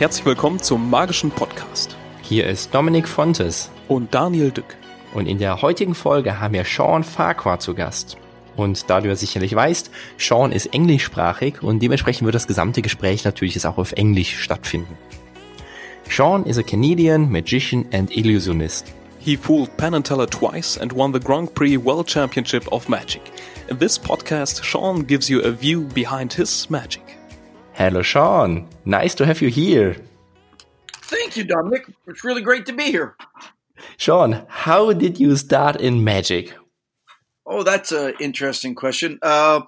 Herzlich willkommen zum Magischen Podcast. Hier ist Dominik Fontes. Und Daniel Dück. Und in der heutigen Folge haben wir Sean Farquhar zu Gast. Und da du ja sicherlich weißt, Sean ist englischsprachig und dementsprechend wird das gesamte Gespräch natürlich auch auf Englisch stattfinden. Sean is a Canadian magician and illusionist. He fooled Penn and Teller twice and won the Grand Prix World Championship of Magic. In this podcast, Sean gives you a view behind his magic. Hello, Shawn. Nice to have you here. Thank you, Dominik. It's really great to be here. Shawn, how did you start in magic? Oh, that's an interesting question. Uh,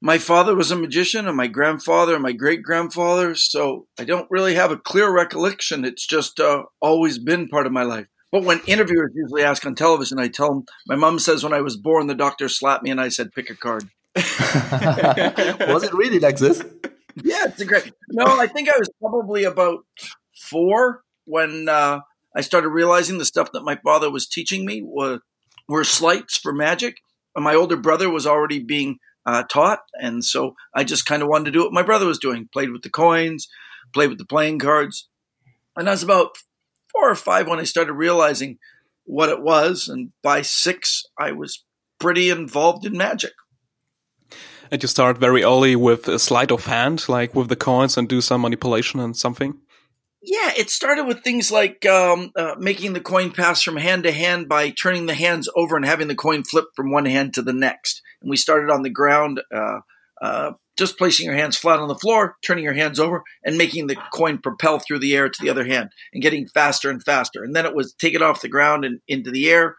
my father was a magician, and my grandfather and my great grandfather. So I don't really have a clear recollection. It's just uh, always been part of my life. But when interviewers usually ask on television, I tell them my mom says when I was born, the doctor slapped me, and I said, "Pick a card." was it really like this? Yeah, it's a great. No, I think I was probably about four when uh, I started realizing the stuff that my father was teaching me were were sleights for magic. And my older brother was already being uh, taught, and so I just kind of wanted to do what my brother was doing. Played with the coins, played with the playing cards, and I was about four or five when I started realizing what it was. And by six, I was pretty involved in magic. And you start very early with a sleight of hand, like with the coins, and do some manipulation and something. Yeah, it started with things like um, uh, making the coin pass from hand to hand by turning the hands over and having the coin flip from one hand to the next. And we started on the ground, uh, uh, just placing your hands flat on the floor, turning your hands over, and making the coin propel through the air to the other hand and getting faster and faster. And then it was take it off the ground and into the air.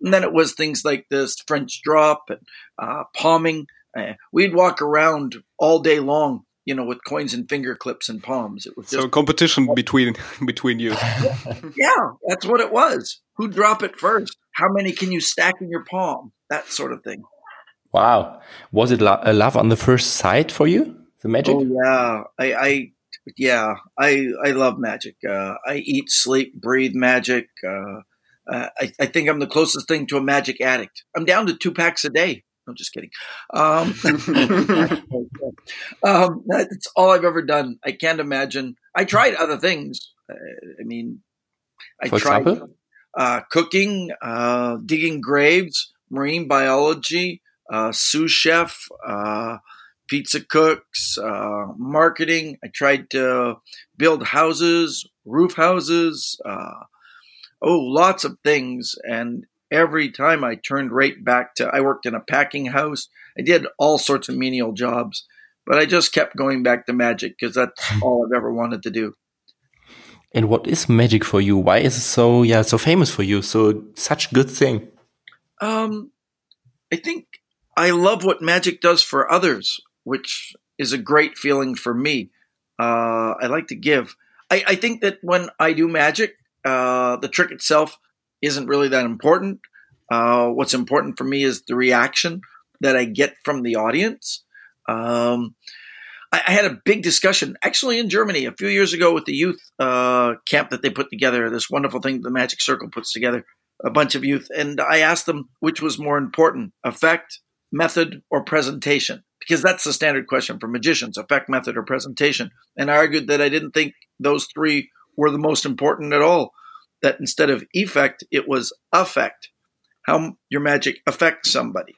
And then it was things like this French drop and uh, palming. Uh, we'd walk around all day long you know, with coins and finger clips and palms. It was so competition between between you. yeah, that's what it was. Who drop it first? How many can you stack in your palm? That sort of thing. Wow, was it lo a love on the first sight for you? The magic? Oh yeah, I, I yeah, I I love magic. Uh, I eat, sleep, breathe magic. Uh, uh, I, I think I'm the closest thing to a magic addict. I'm down to two packs a day. Just kidding. Um, um, that's all I've ever done. I can't imagine. I tried other things. Uh, I mean, I For tried uh, cooking, uh, digging graves, marine biology, uh, sous chef, uh, pizza cooks, uh, marketing. I tried to build houses, roof houses. oh, lots of things, and every time I turned right back to I worked in a packing house. I did all sorts of menial jobs, but I just kept going back to magic because that's all I've ever wanted to do. And what is magic for you? Why is it so yeah so famous for you? So such good thing. Um, I think I love what magic does for others, which is a great feeling for me. Uh, I like to give. I, I think that when I do magic, uh, the trick itself isn't really that important. Uh, what's important for me is the reaction that I get from the audience. Um, I, I, had a big discussion actually in Germany a few years ago with the youth uh, camp that they put together. This wonderful thing the Magic Circle puts together a bunch of youth, and I asked them which was more important: effect, method, or presentation. Because that's the standard question for magicians: effect, method, or presentation. And I argued that I didn't think those three were the most important at all that instead of effect, it was affect, how your magic affects somebody.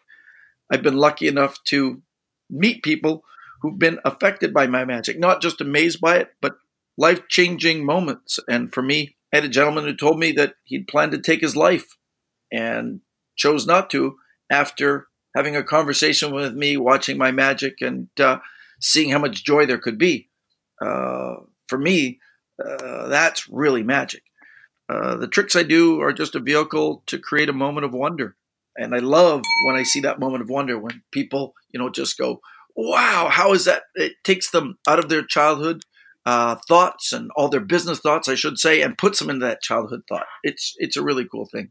I've been lucky enough to meet people who've been affected by my magic, not just amazed by it, but life changing moments. And for me, I had a gentleman who told me that he'd planned to take his life and chose not to after having a conversation with me, watching my magic, and uh, seeing how much joy there could be. Uh, for me, uh, that's really magic. Uh, the tricks I do are just a vehicle to create a moment of wonder. And I love when I see that moment of wonder when people, you know, just go, wow, how is that? It takes them out of their childhood uh, thoughts and all their business thoughts, I should say, and puts them into that childhood thought. It's it's a really cool thing.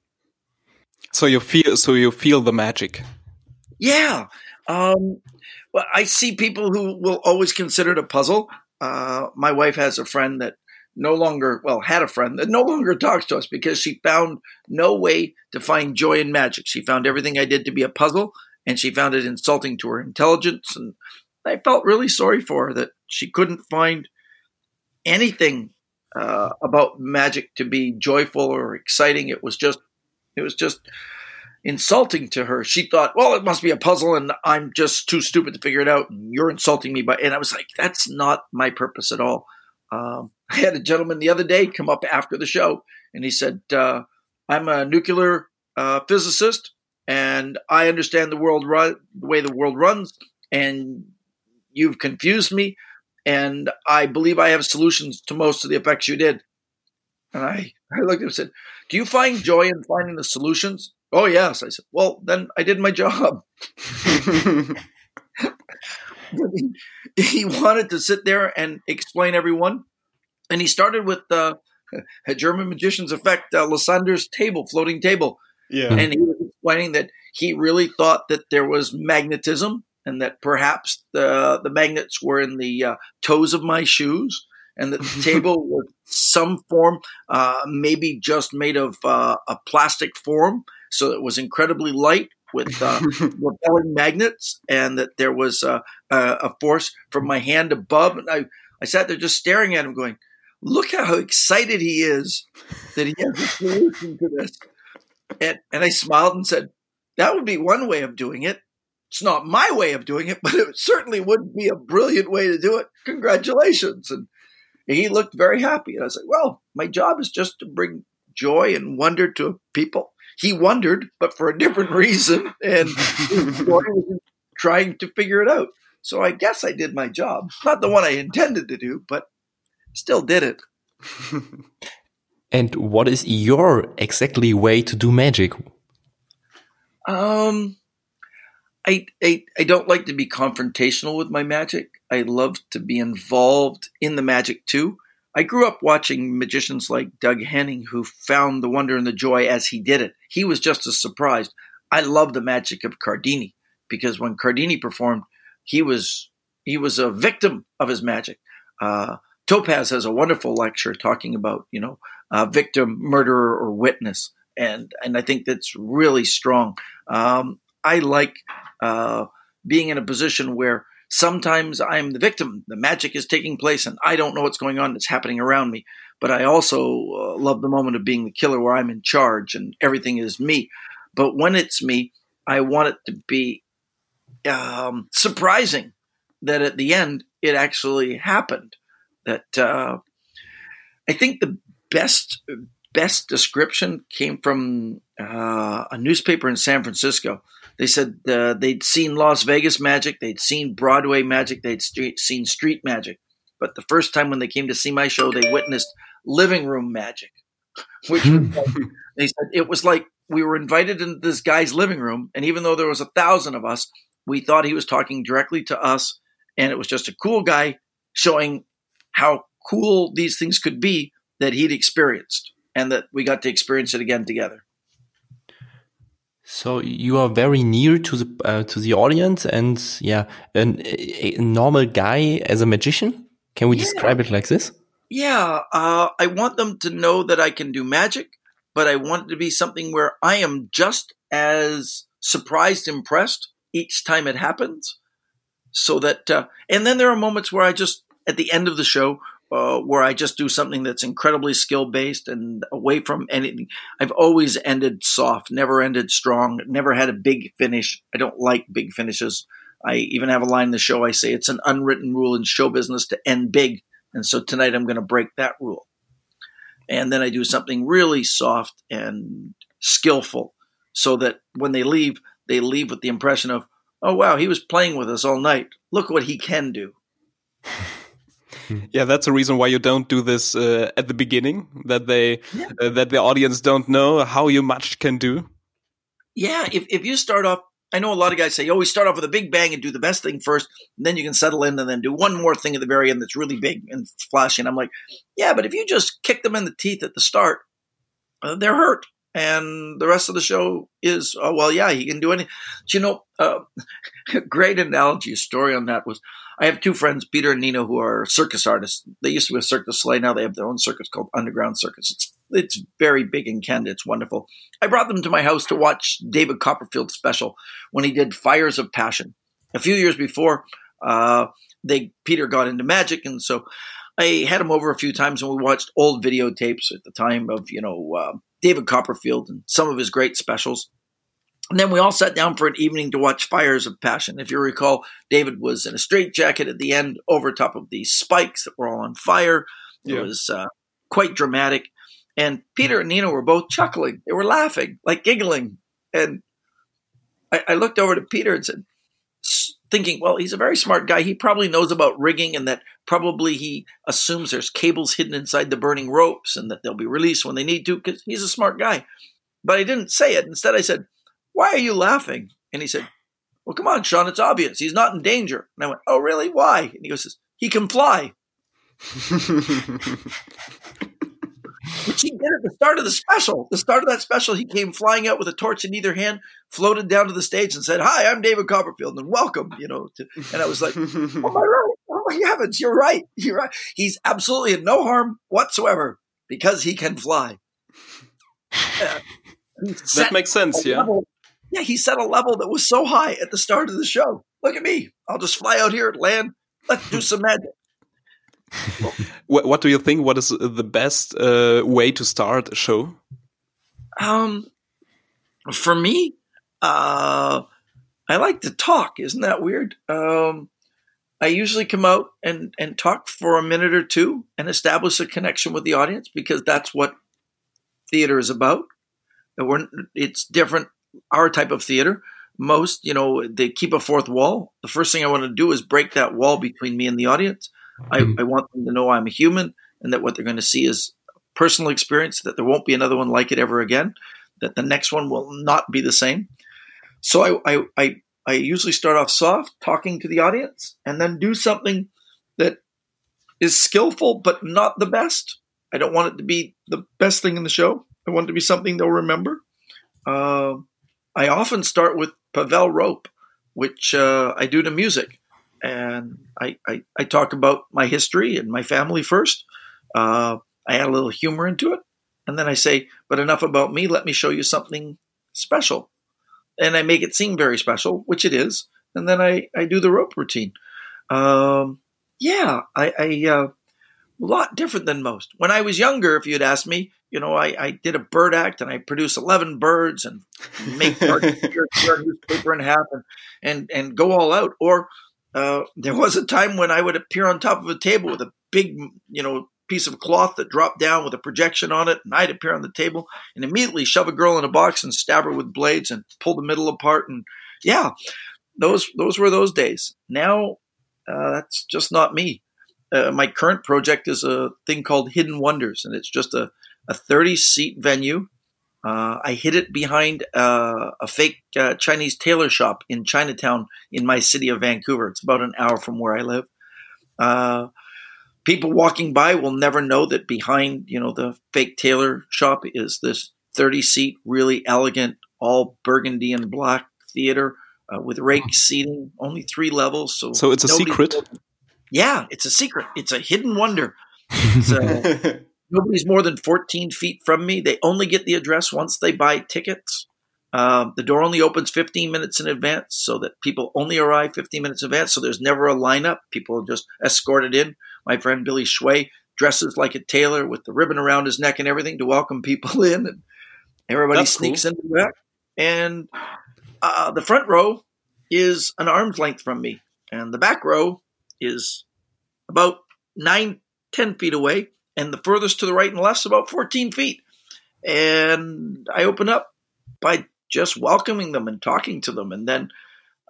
So you feel so you feel the magic. Yeah. Um, well, I see people who will always consider it a puzzle. Uh, my wife has a friend that no longer, well, had a friend that no longer talks to us because she found no way to find joy in magic. She found everything I did to be a puzzle and she found it insulting to her intelligence. And I felt really sorry for her that she couldn't find anything uh, about magic to be joyful or exciting. It was just, it was just insulting to her. She thought, well, it must be a puzzle and I'm just too stupid to figure it out. And you're insulting me. But, and I was like, that's not my purpose at all. Um, I had a gentleman the other day come up after the show and he said, uh, I'm a nuclear uh, physicist and I understand the world run, the way the world runs. And you've confused me. And I believe I have solutions to most of the effects you did. And I, I looked at him and said, Do you find joy in finding the solutions? Oh, yes. I said, Well, then I did my job. he wanted to sit there and explain everyone. And he started with uh, German magician's effect, uh, Losander's table, floating table. Yeah. And he was explaining that he really thought that there was magnetism and that perhaps the, the magnets were in the uh, toes of my shoes and that the table was some form, uh, maybe just made of uh, a plastic form. So it was incredibly light with uh, repelling magnets, and that there was uh, a force from my hand above. And I, I sat there just staring at him, going, "Look how excited he is that he has a solution to this." And, and I smiled and said, "That would be one way of doing it. It's not my way of doing it, but it certainly would be a brilliant way to do it. Congratulations!" And he looked very happy, and I said, "Well, my job is just to bring joy and wonder to people." He wondered, but for a different reason, and trying to figure it out. So I guess I did my job. Not the one I intended to do, but still did it. and what is your exactly way to do magic? Um, I, I I don't like to be confrontational with my magic. I love to be involved in the magic too. I grew up watching magicians like Doug Henning who found the wonder and the joy as he did it. He was just as surprised. I love the magic of Cardini because when Cardini performed, he was he was a victim of his magic. Uh, Topas has a wonderful lecture talking about you know uh, victim, murderer, or witness, and and I think that's really strong. Um, I like uh, being in a position where Sometimes I'm the victim. The magic is taking place and I don't know what's going on. It's happening around me. But I also uh, love the moment of being the killer where I'm in charge and everything is me. But when it's me, I want it to be um, surprising that at the end it actually happened. That uh, I think the best best description came from uh, a newspaper in San Francisco they said uh, they'd seen Las Vegas magic, they'd seen Broadway magic, they'd st- seen street magic. But the first time when they came to see my show, they witnessed living room magic, which like, they said it was like we were invited into this guy's living room, and even though there was a thousand of us, we thought he was talking directly to us, and it was just a cool guy showing how cool these things could be that he'd experienced, and that we got to experience it again together. So you are very near to the uh, to the audience, and yeah, an, a, a, normal guy as a magician. Can we yeah. describe it like this? Yeah, uh, I want them to know that I can do magic, but I want it to be something where I am just as surprised, impressed each time it happens. So that, uh, and then there are moments where I just at the end of the show uh, where I just do something that's incredibly skill based and away from anything. I've always ended soft, never ended strong, never had a big finish. I don't like big finishes. I even have a line in the show. I say it's an unwritten rule in show business to end big. And so tonight I'm going to break that rule. And then I do something really soft and skillful so that when they leave, they leave with the impression of, oh, wow, he was playing with us all night. Look what he can do. yeah, that's the reason why you don't do this uh, at the beginning. That they yeah. uh, that the audience don't know how you much can do. Yeah, if if you start off, I know a lot of guys say, "Oh, we start off with a big bang and do the best thing first, and then you can settle in and then do one more thing at the very end that's really big and flashy." And I'm like, "Yeah, but if you just kick them in the teeth at the start, uh, they're hurt." and the rest of the show is oh well yeah he can do any you know uh, great analogy story on that was I have two friends, Peter and Nina, who are circus artists. They used to be a Cirque du Soleil. Now they have their own circus called Underground Circus. It's it's very big in Canada. It's wonderful. I brought them to my house to watch David Copperfield's special when he did Fires of Passion. A few years before, uh, they Peter got into magic, and so I had him over a few times and we watched old videotapes at the time of, you know, uh, David Copperfield and some of his great specials. And then we all sat down for an evening to watch Fires of Passion. If you recall, David was in a straitjacket at the end over top of these spikes that were all on fire. It Yeah. was uh, quite dramatic. And Peter and Nina were both chuckling. They were laughing, like giggling. And I, I looked over to Peter and said, thinking, well, he's a very smart guy. He probably knows about rigging and that probably he assumes there's cables hidden inside the burning ropes and that they'll be released when they need to because he's a smart guy. But I didn't say it. Instead, I said, why are you laughing? And he said, well, come on, Shawn, it's obvious. He's not in danger. And I went, oh, really? Why? And he goes, he can fly. Which he did at the start of the special. The start of that special, he came flying out with a torch in either hand, floated down to the stage, and said, "Hi, I'm David Copperfield, and welcome." You know, to, and I was like, "Oh my right! Oh my heavens! You're right! You're right! He's absolutely in no harm whatsoever because he can fly." Uh, that makes sense, yeah. level- yeah, he set a level that was so high at the start of the show. Look at me! I'll just fly out here and land. Let's do some magic. What, what do you think? What is the best uh, way to start a show? Um, for me, uh, I like to talk. Isn't that weird? Um, I usually come out and, and talk for a minute or two and establish a connection with the audience because that's what theater is about. And we're, it's different, our type of theater. Most, you know, they keep a fourth wall. The first thing I want to do is break that wall between me and the audience. I, I want them to know I'm a human and that what they're going to see is personal experience, that there won't be another one like it ever again, that the next one will not be the same. So I, I, I, I usually start off soft, talking to the audience, and then do something that is skillful but not the best. I don't want it to be the best thing in the show. I want it to be something they'll remember. Uh, I often start with Pavel Rope, which uh, I do to music. And I, I, I talk about my history and my family first. Uh, I add a little humor into it. And then I say, but enough about me. Let me show you something special. And I make it seem very special, which it is. And then I, I do the rope routine. Um, yeah, I, I uh, lot different than most. When I was younger, if you'd asked me, you know, I, I did a bird act and I produced 11 birds and make tear newspaper in half and, and, and go all out. Or uh, there was a time when I would appear on top of a table with a big, you know, piece of cloth that dropped down with a projection on it, and I'd appear on the table and immediately shove a girl in a box and stab her with blades and pull the middle apart. And yeah, those those were those days. Now uh, that's just not me. Uh, my current project is a thing called Hidden Wonders, and it's just a, a 30 seat venue. Uh, I hid it behind uh, a fake uh, Chinese tailor shop in Chinatown in my city of Vancouver. It's about an hour from where I live. Uh, people walking by will never know that behind you know the fake tailor shop is this 30 seat, really elegant, all burgundy and black theater uh, with rake seating, only three levels. So, So it's a secret? Yeah, it's a secret. It's a hidden wonder. Uh, nobody's more than 14 feet from me. They only get the address once they buy tickets. Um, the door only opens 15 minutes in advance so that people only arrive 15 minutes in advance. So there's never a lineup. People are just escorted in. My friend Billy Schway dresses like a tailor with the ribbon around his neck and everything to welcome people in. And everybody That's cool. sneaks into that. And uh, the front row is an arm's length from me. And the back row is about nine, ten feet away, and the furthest to the right and left is about 14 feet. And I open up by just welcoming them and talking to them. And then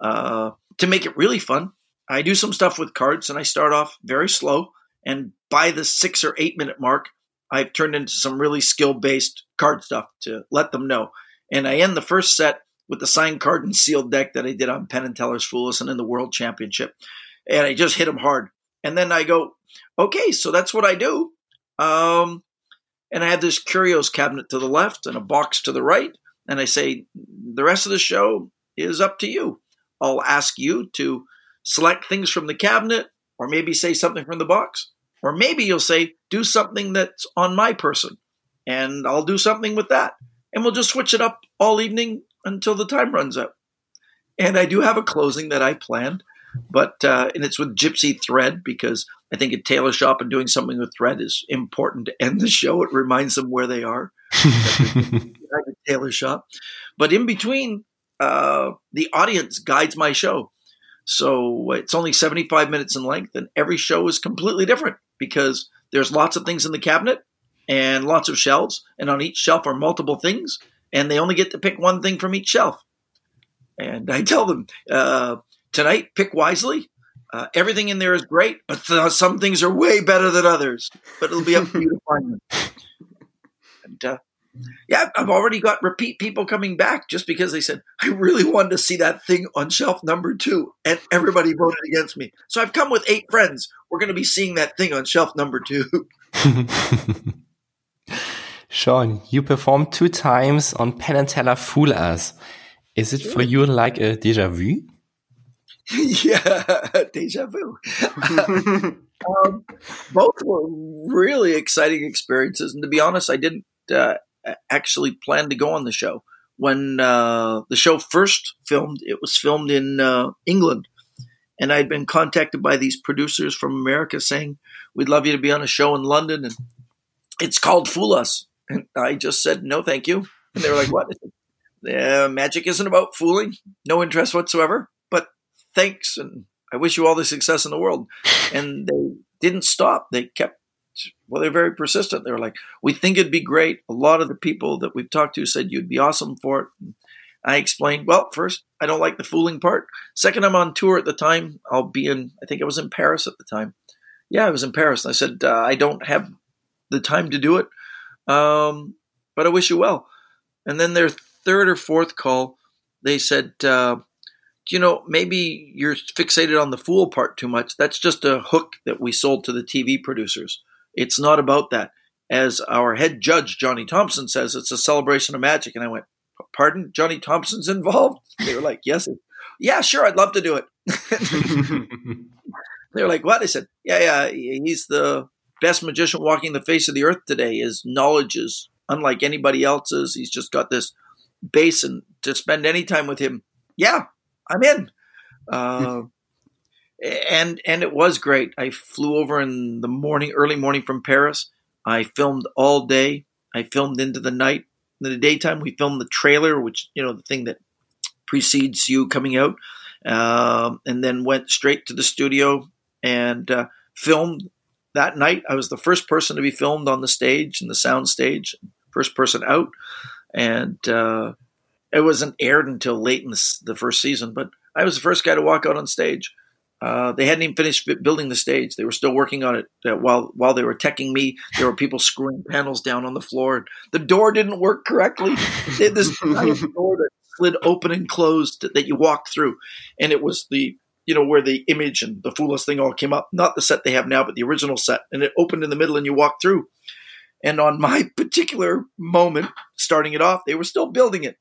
uh, to make it really fun, I do some stuff with cards and I start off very slow. And by the six or eight minute mark, I've turned into some really skill based card stuff to let them know. And I end the first set with the signed card and sealed deck that I did on Penn and Teller's Fool Us and in the World Championship. And I just hit them hard. And then I go, okay, so that's what I do. Um, and I have this curios cabinet to the left and a box to the right. And I say, the rest of the show is up to you. I'll ask you to select things from the cabinet or maybe say something from the box. Or maybe you'll say, do something that's on my person. And I'll do something with that. And we'll just switch it up all evening until the time runs out. And I do have a closing that I planned. But uh, and it's with Gypsy Thread because I think a tailor shop and doing something with thread is important to end the show. It reminds them where they are. tailor shop, but in between, uh, the audience guides my show. So it's only 75 minutes in length, and every show is completely different because there's lots of things in the cabinet and lots of shelves, and on each shelf are multiple things, and they only get to pick one thing from each shelf. And I tell them uh, tonight, pick wisely. Uh, everything in there is great, but th- some things are way better than others. But it'll be up to you to find them. And uh, yeah, I've already got repeat people coming back just because they said, I really wanted to see that thing on shelf number two. And everybody voted against me. So I've come with eight friends. We're going to be seeing that thing on shelf number two. Shawn, you performed two times on Penn and Teller Fool Us. Is it for you like a deja vu? yeah, deja vu. um, both were really exciting experiences. And to be honest, I didn't uh, actually plan to go on the show. When uh, the show first filmed, it was filmed in uh, England. And I'd been contacted by these producers from America saying, We'd love you to be on a show in London. And it's called Fool Us. And I just said, No, thank you. And they were like, What? Magic isn't about fooling. No interest whatsoever. Thanks. And I wish you all the success in the world. And they didn't stop. They kept well, they're very persistent. They were like, we think it'd be great. A lot of the people that we've talked to said you'd be awesome for it. And I explained, well, first, I don't like the fooling part. Second, I'm on tour at the time. I'll be in, I think I was in Paris at the time. Yeah, I was in Paris. And I said, uh, I don't have the time to do it, um, but I wish you well. And then their third or fourth call, they said, uh, you know, maybe you're fixated on the fool part too much. That's just a hook that we sold to the TV producers. It's not about that. As our head judge, Johnny Thompson, says, it's a celebration of magic. And I went, Pardon? Johnny Thompson's involved? They were like, Yes. Yeah, sure, I'd love to do it. they were like, What? I said, Yeah, yeah, he's the best magician walking the face of the earth today. His knowledge is unlike anybody else's. He's just got this base, and to spend any time with him, yeah, I'm in. Uh, and and it was great. I flew over in the morning, early morning from Paris. I filmed all day. I filmed into the night. In the daytime, we filmed the trailer, which you know the thing that precedes you coming out, um, and then went straight to the studio and uh, filmed that night. I was the first person to be filmed on the stage in the sound stage, first person out, and uh, it wasn't aired until late in the, the first season. But I was the first guy to walk out on stage uh, they hadn't even finished building the stage. They were still working on it uh, while while they were teching me. There were people screwing panels down on the floor. The door didn't work correctly. This door that slid open and closed that you walked through, and it was the you know where the image and the Fool Us thing all came up. Not the set they have now, but the original set. And it opened in the middle, and you walked through. And on my particular moment, starting it off, they were still building it.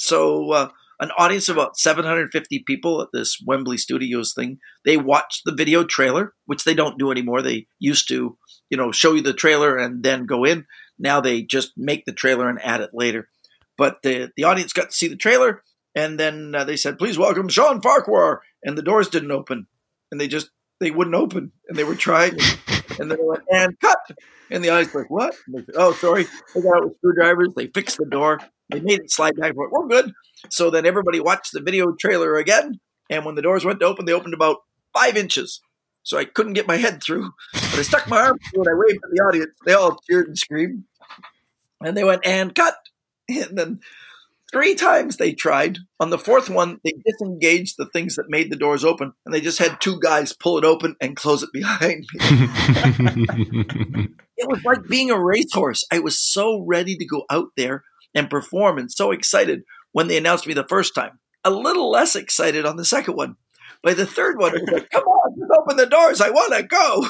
So uh, an audience of about 750 people at this Wembley Studios thing. They watched the video trailer, which they don't do anymore. They used to, you know, show you the trailer and then go in. Now they just make the trailer and add it later. But the the audience got to see the trailer, and then uh, they said, "Please welcome Shawn Farquhar," and the doors didn't open, and they just they wouldn't open, and they were trying, and then they went and cut, and the audience like, "What?" Said, oh, sorry, they got out with screwdrivers. They fixed the door. They made it slide back. but We're good. So then everybody watched the video trailer again. And when the doors went to open, they opened about five inches. So I couldn't get my head through. But I stuck my arm through and I waved at the audience. They all cheered and screamed. And they went, and cut. And then three times they tried. On the fourth one, they disengaged the things that made the doors open. And they just had two guys pull it open and close it behind me. it was like being a racehorse. I was so ready to go out there and perform and so excited when they announced me the first time. A little less excited on the second one. By the third one, like, come on, just open the doors. I want to go.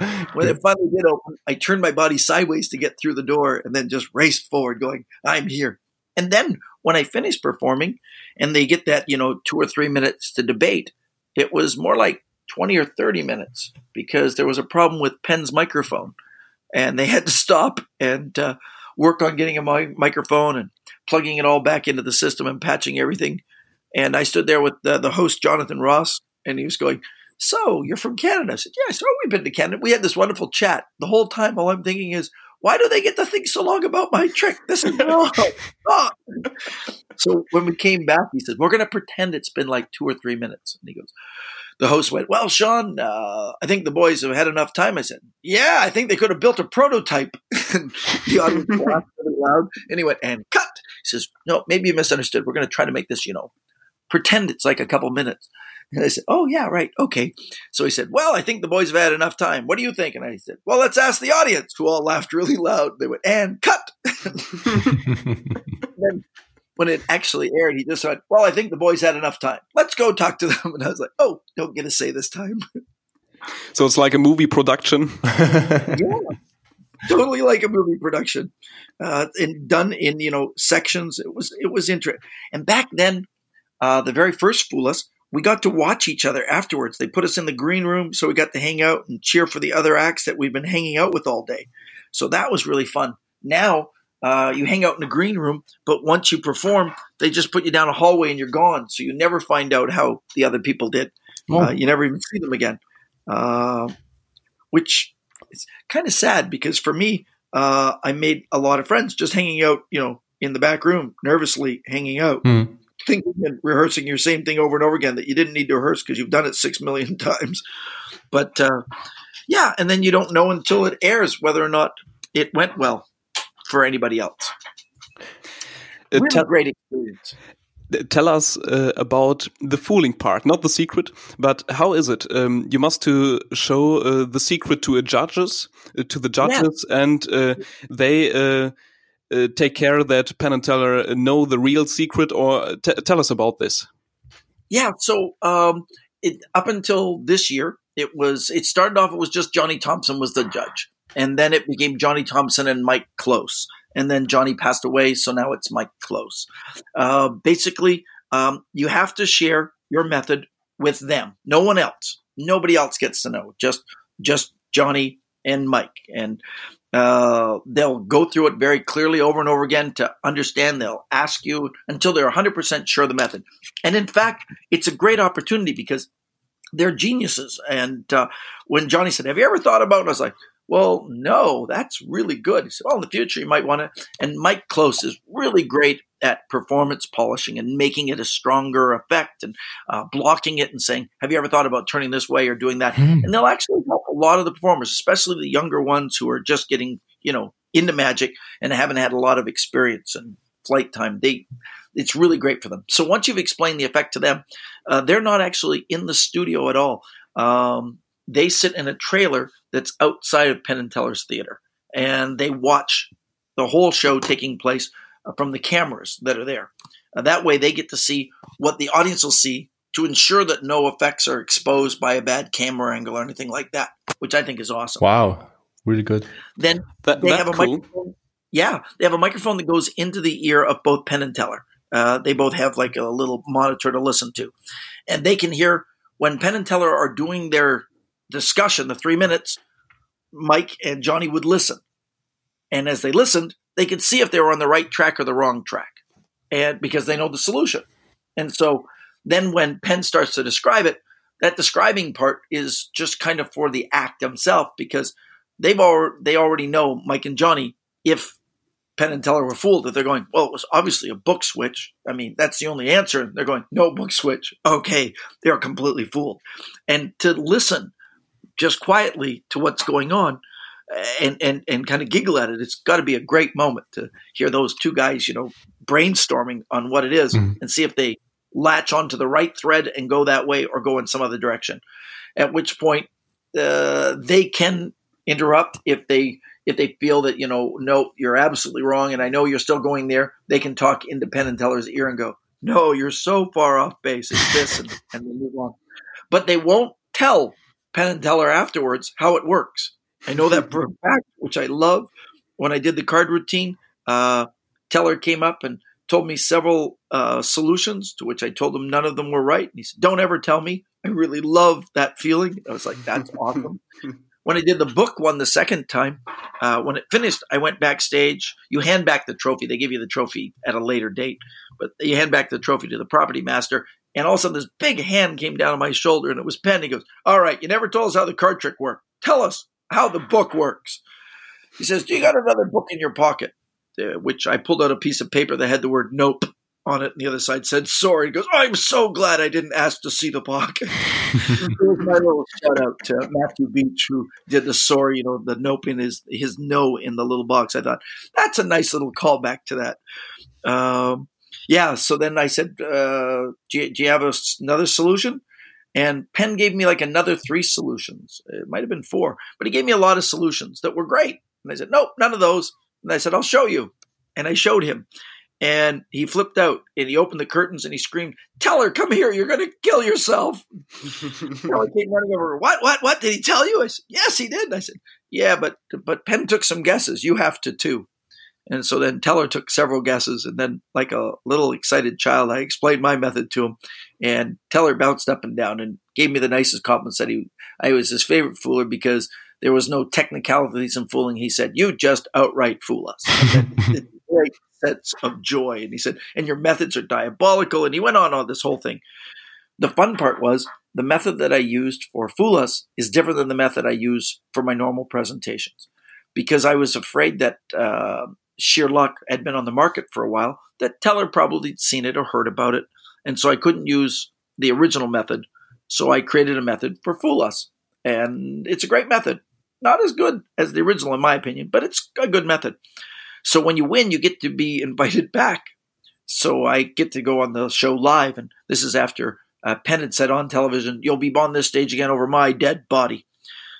when it finally did open, I turned my body sideways to get through the door and then just raced forward, going, I'm here. And then when I finished performing and they get that, you know, two or three minutes to debate, it was more like 20 or 30 minutes because there was a problem with Penn's microphone and they had to stop and uh, work on getting a mi- microphone and plugging it all back into the system and patching everything. And I stood there with the, the host, Jonathan Ross, and he was going, So, you're from Canada? I said, Yeah, so we've been to Canada. We had this wonderful chat. The whole time, all I'm thinking is, why do they get to think so long about my trick? This is wrong. oh. So when we came back, he said, We're going to pretend it's been like two or three minutes. And he goes, The host went, Well, Shawn, uh, I think the boys have had enough time. I said, Yeah, I think they could have built a prototype. and the audience laughed really loud. And he went, And cut. He says, No, maybe you misunderstood. We're going to try to make this, you know, pretend it's like a couple minutes. And I said, Oh, yeah, right. Okay. So he said, Well, I think the boys have had enough time. What do you think? And I said, Well, let's ask the audience, who all laughed really loud. They went, And cut. then when it actually aired, he just went, Well, I think the boys had enough time. Let's go talk to them. And I was like, Oh, don't get to say this time. So it's like a movie production. yeah. Totally like a movie production, uh, and done in you know sections. It was it was interesting. And back then, uh, the very first Fool Us, we got to watch each other afterwards. They put us in the green room, so we got to hang out and cheer for the other acts that we've been hanging out with all day. So that was really fun. Now uh, you hang out in the green room, but once you perform, they just put you down a hallway and you're gone. So you never find out how the other people did. Oh. Uh, you never even see them again, uh, which is kind of sad because for me, uh, I made a lot of friends just hanging out, you know, in the back room, nervously hanging out Hmm. Thinking and rehearsing your same thing over and over again that you didn't need to rehearse because you've done it six million times. But uh, yeah, and then you don't know until it airs whether or not it went well for anybody else. Uh, Really tell, great experience. tell us uh, about the fooling part, not the secret, but how is it? Um, you must to show uh, the secret to a judges, uh, to the judges, and uh, they uh, uh, take care that Penn and Teller know the real secret. Or t tell us about this. Yeah, so um, it, up until this year, it was it started off. It was just Johnny Thompson was the judge, and then it became Johnny Thompson and Mike Close, and then Johnny passed away, so now it's Mike Close. Uh, basically, um, you have to share your method with them. No one else. Nobody else gets to know. Just just Johnny and Mike, and uh, they'll go through it very clearly over and over again to understand. They'll ask you until they're 100% sure of the method. And in fact, it's a great opportunity because they're geniuses. And uh, when Johnny said, Have you ever thought about it? I was like, Well, no, that's really good. He said, Well, in the future, you might want to. And Mike Close is really great at performance polishing and making it a stronger effect and uh, blocking it and saying, Have you ever thought about turning this way or doing that? Hmm. And they'll actually help a lot of the performers, especially the younger ones who are just getting, you know, into magic and haven't had a lot of experience and flight time. They it's really great for them. So once you've explained the effect to them, uh, they're not actually in the studio at all. Um, they sit in a trailer that's outside of Penn and Teller's theater, and they watch the whole show taking place from the cameras that are there. Uh, that way, they get to see what the audience will see to ensure that no effects are exposed by a bad camera angle or anything like that, which I think is awesome. Wow, really good. Then That, they have a cool. microphone. Yeah, they have a microphone that goes into the ear of both Penn and Teller. Uh, they both have like a little monitor to listen to, and they can hear when Penn and Teller are doing their discussion, the three minutes. Mike and Johnny would listen, and as they listened, they could see if they were on the right track or the wrong track, and because they know the solution. And so then when Penn starts to describe it, that describing part is just kind of for the act himself because they've already they already know Mike and Johnny if Penn and Teller were fooled that they're going, well, it was obviously a book switch. I mean, that's the only answer. They're going, no book switch. Okay, they are completely fooled. And to listen just quietly to what's going on and and and kind of giggle at it, it's got to be a great moment to hear those two guys, you know, brainstorming on what it is Mhm. and see if they latch onto the right thread and go that way or go in some other direction. At which point uh, they can interrupt if they if they feel that you know no you're absolutely wrong and I know you're still going there. They can talk in Penn and Teller's ear and go no you're so far off base. It's this and, and they move on. But they won't tell Penn and Teller afterwards how it works. I know that for a fact, which I love. When I did the card routine, uh, Teller came up and told me several uh, solutions, to which I told him none of them were right. And he said, "Don't ever tell me." I really love that feeling. I was like, "That's awesome." when I did the book one the second time, uh, when it finished, I went backstage. You hand back the trophy. They give you the trophy at a later date, but you hand back the trophy to the property master. And all of a sudden, this big hand came down on my shoulder, and it was Penn. He goes, "All right, you never told us how the card trick worked. Tell us how the book works." He says, "Do you got another book in your pocket?" Uh, which I pulled out a piece of paper that had the word "Nope." on it, and the other side said sorry. He goes, oh, I'm so glad I didn't ask to see the pocket. it was my little shout out to Matthew Beach, who did the sorry, you know, the nope in his, his no in the little box. I thought that's a nice little callback to that. Um, yeah, so then I said, uh, do, you, do you have a, another solution? And Penn gave me like another three solutions. It might have been four, but he gave me a lot of solutions that were great. And I said, nope, none of those. And I said, I'll show you. And I showed him and he flipped out and he opened the curtains and he screamed, Teller, come here! You're going to kill yourself!" Teller came running over. What? What? What did he tell you? I said, "Yes, he did." And I said, "Yeah, but but Penn took some guesses. You have to too." And so then Teller took several guesses, and then, like a little excited child, I explained my method to him, and Teller bounced up and down and gave me the nicest compliment. Said he I was his favorite fooler because there was no technicalities in fooling. He said, "You just outright fool us." great sense of joy. And he said, and your methods are diabolical. And he went on on this whole thing. The fun part was the method that I used for Fool Us is different than the method I use for my normal presentations because I was afraid that uh, sheer luck had been on the market for a while, that Teller probably had seen it or heard about it. And so I couldn't use the original method. So I created a method for Fool Us. And it's a great method. Not as good as the original, in my opinion, but it's a good method. So when you win, you get to be invited back. So I get to go on the show live, and this is after uh, said on television, "You'll be on this stage again over my dead body."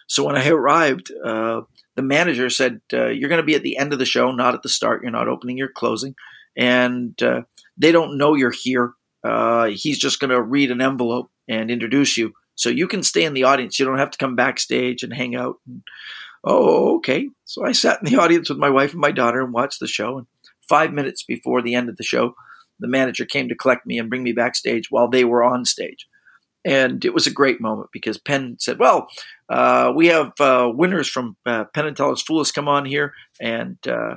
So when I arrived, uh, the manager said, uh, "You're going to be at the end of the show, not at the start. You're not opening, you're closing, and uh, they don't know you're here. Uh, he's just going to read an envelope and introduce you, so you can stay in the audience. You don't have to come backstage and hang out." And, Oh, okay. So I sat in the audience with my wife and my daughter and watched the show. And five minutes before the end of the show, the manager came to collect me and bring me backstage while they were on stage. And it was a great moment because Penn said, Well, uh, we have uh, winners from uh, Penn and Teller's Fool Us come on here. And uh,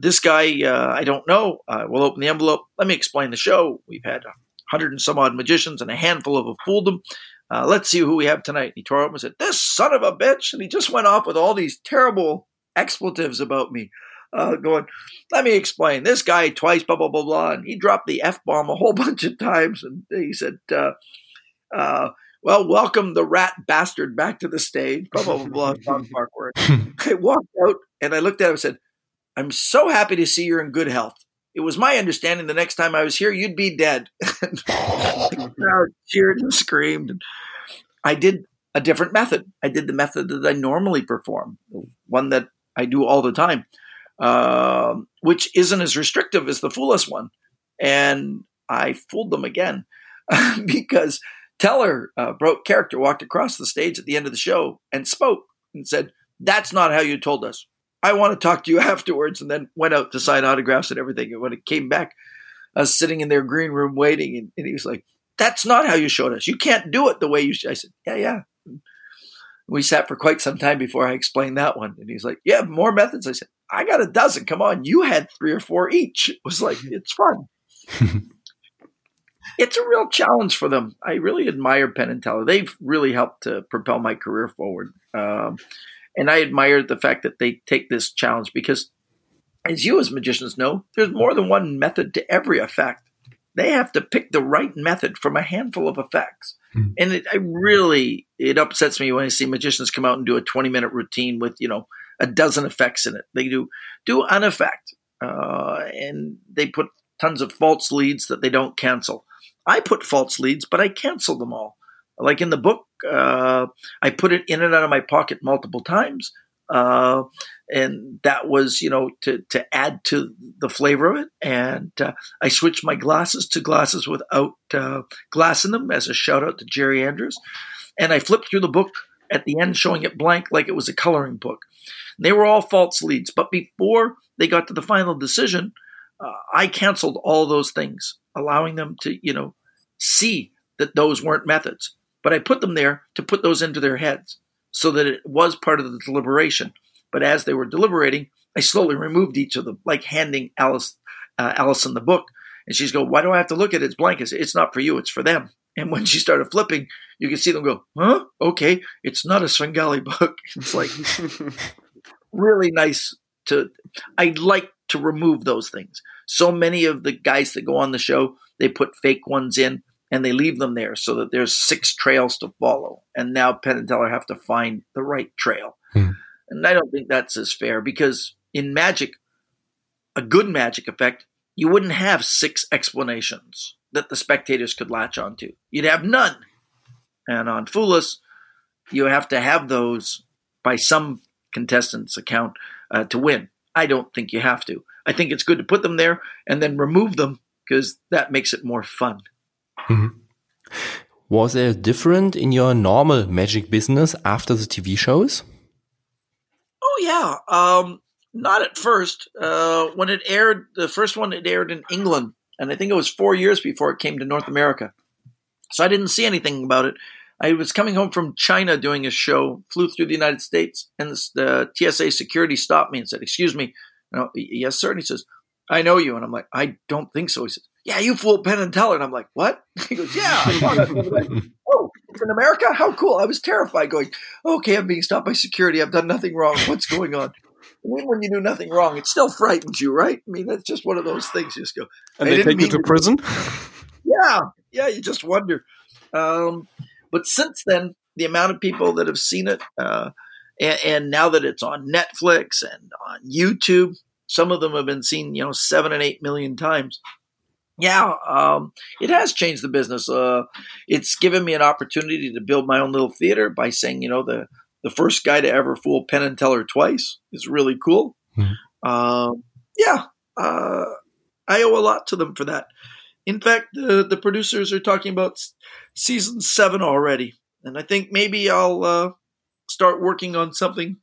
this guy, uh, I don't know. Uh, we'll open the envelope. Let me explain the show. We've had a hundred and some odd magicians and a handful of have fooled them. Let's see who we have tonight. He tore up and said, This son of a bitch. And he just went off with all these terrible expletives about me. Uh, going, let me explain. This guy twice, blah, blah, blah, blah. And he dropped the F bomb a whole bunch of times. And he said, uh, uh, well, welcome the rat bastard back to the stage, blah, blah, blah, blah. I walked out and I looked at him and said, I'm so happy to see you're in good health. It was my understanding the next time I was here, you'd be dead. the crowd cheered and screamed. I did a different method. I did the method that I normally perform, one that I do all the time, uh, which isn't as restrictive as the Fool Us one. And I fooled them again because Teller uh, broke character, walked across the stage at the end of the show and spoke and said, That's not how you told us. I want to talk to you afterwards. And then went out to sign autographs and everything. And when it came back, I was sitting in their green room waiting. And, and he was like, That's not how you showed us. You can't do it the way you. I said, Yeah, yeah. We sat for quite some time before I explained that one. And he's like, Yeah, more methods. I said, I got a dozen. Come on. You had three or four each. It was like, It's fun. it's a real challenge for them. I really admire Penn and Teller. They've really helped to propel my career forward. Um, and I admire the fact that they take this challenge because, as you as magicians know, there's more than one method to every effect. They have to pick the right method from a handful of effects. Mm. And it I really it upsets me when I see magicians come out and do a 20 minute routine with, you know, a dozen effects in it. They do do an effect. Uh, and they put tons of false leads that they don't cancel. I put false leads, but I cancel them all. Like in the book, uh, I put it in and out of my pocket multiple times. Uh, and that was, you know, to, to add to the flavor of it. And uh, I switched my glasses to glasses without uh, glass in them as a shout out to Jerry Andrus. And I flipped through the book at the end, showing it blank like it was a coloring book. They were all false leads. But before they got to the final decision, uh, I canceled all those things, allowing them to, you know, see that those weren't methods but I put them there to put those into their heads. so that it was part of the deliberation. But as they were deliberating, I slowly removed each of them, like handing Alice uh, Alyson the book. And she's go, "Why do I have to look at it? It's blank." I "It's not for you. It's for them." And when she started flipping, you can see them go, "Huh? Okay, it's not a Svengali book." It's like really nice to. I like to remove those things. So many of the guys that go on the show, they put fake ones in and they leave them there so that there's six trails to follow. And now Penn and Teller have to find the right trail. Hmm. And I don't think that's as fair because in magic, a good magic effect, you wouldn't have six explanations that the spectators could latch onto. You'd have none. And on Fool Us, you have to have those by some contestant's account uh, to win. I don't think you have to. I think it's good to put them there and then remove them because that makes it more fun. Mm-hmm. Was there different in your normal magic business after the TV shows? Oh yeah, um, not at first. Uh, when it aired, the first one it aired in England, and I think it was four years before it came to North America. So I didn't see anything about it. I was coming home from China doing a show, flew through the United States, and the TSA security stopped me and said, "Excuse me." And I, yes, sir. And he says, "I know you," and I'm like, "I don't think so." He says, yeah, you fooled Penn and Teller. And I'm like, what? He goes, yeah, I saw that. oh, it's in America? How cool. I was terrified going, okay, I'm being stopped by security. I've done nothing wrong. What's going on? And when you do nothing wrong, it still frightens you, right? I mean, that's just one of those things. You just go. And they take you to, to prison? Yeah. Yeah. You just wonder. Um, but since then, the amount of people that have seen it, uh, and, and now that it's on Netflix and on YouTube, some of them have been seen, you know, seven and eight million times yeah, um, it has changed the business. Uh, it's given me an opportunity to build my own little theater by saying, you know, the the first guy to ever fool Penn and Teller twice is really cool. Mm-hmm. Um, yeah, uh, I owe a lot to them for that. In fact, the the producers are talking about season seven already, and I think maybe I'll uh, start working on something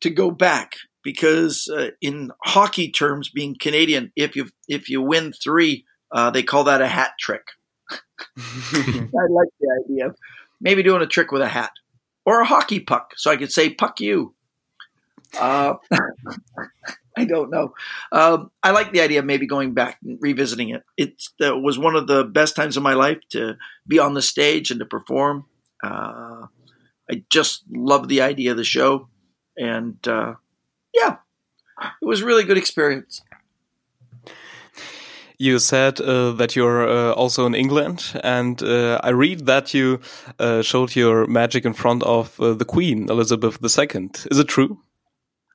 to go back because uh, in hockey terms, being Canadian, if you if you win three uh, they call that a hat trick. I like the idea of maybe doing a trick with a hat or a hockey puck, so I could say "puck you." I don't know. Um, I like the idea of maybe going back and revisiting it. It uh, was one of the best times of my life to be on the stage and to perform. Uh, I just love the idea of the show, and uh, yeah, it was a really good experience. You said uh, that you're uh, also in England, and uh, I read that you uh, showed your magic in front of uh, the Queen, Elizabeth II. Is it true?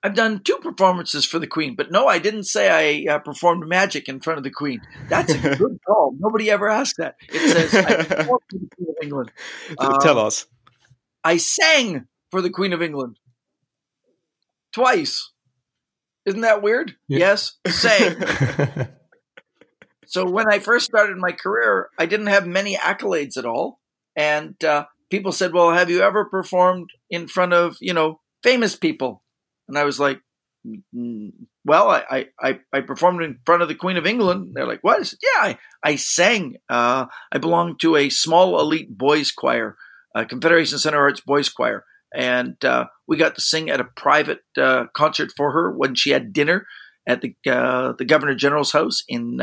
I've done two performances for the Queen, but no, I didn't say I uh, performed magic in front of the Queen. That's a good call. Nobody ever asked that. It says I performed for the Queen of England. Tell us. I sang for the Queen of England twice. Isn't that weird? Yeah. Yes, sang. So when I first started my career, I didn't have many accolades at all, and uh, people said, "Well, have you ever performed in front of you know famous people?" And I was like, "Well, I I I performed in front of the Queen of England." They're like, "What?" I said, "Yeah, I I sang. Uh, I belonged to a small elite boys choir, uh, Confederation Center Arts boys choir." And uh, we got to sing at a private uh, concert for her when she had dinner at the uh, the Governor General's house in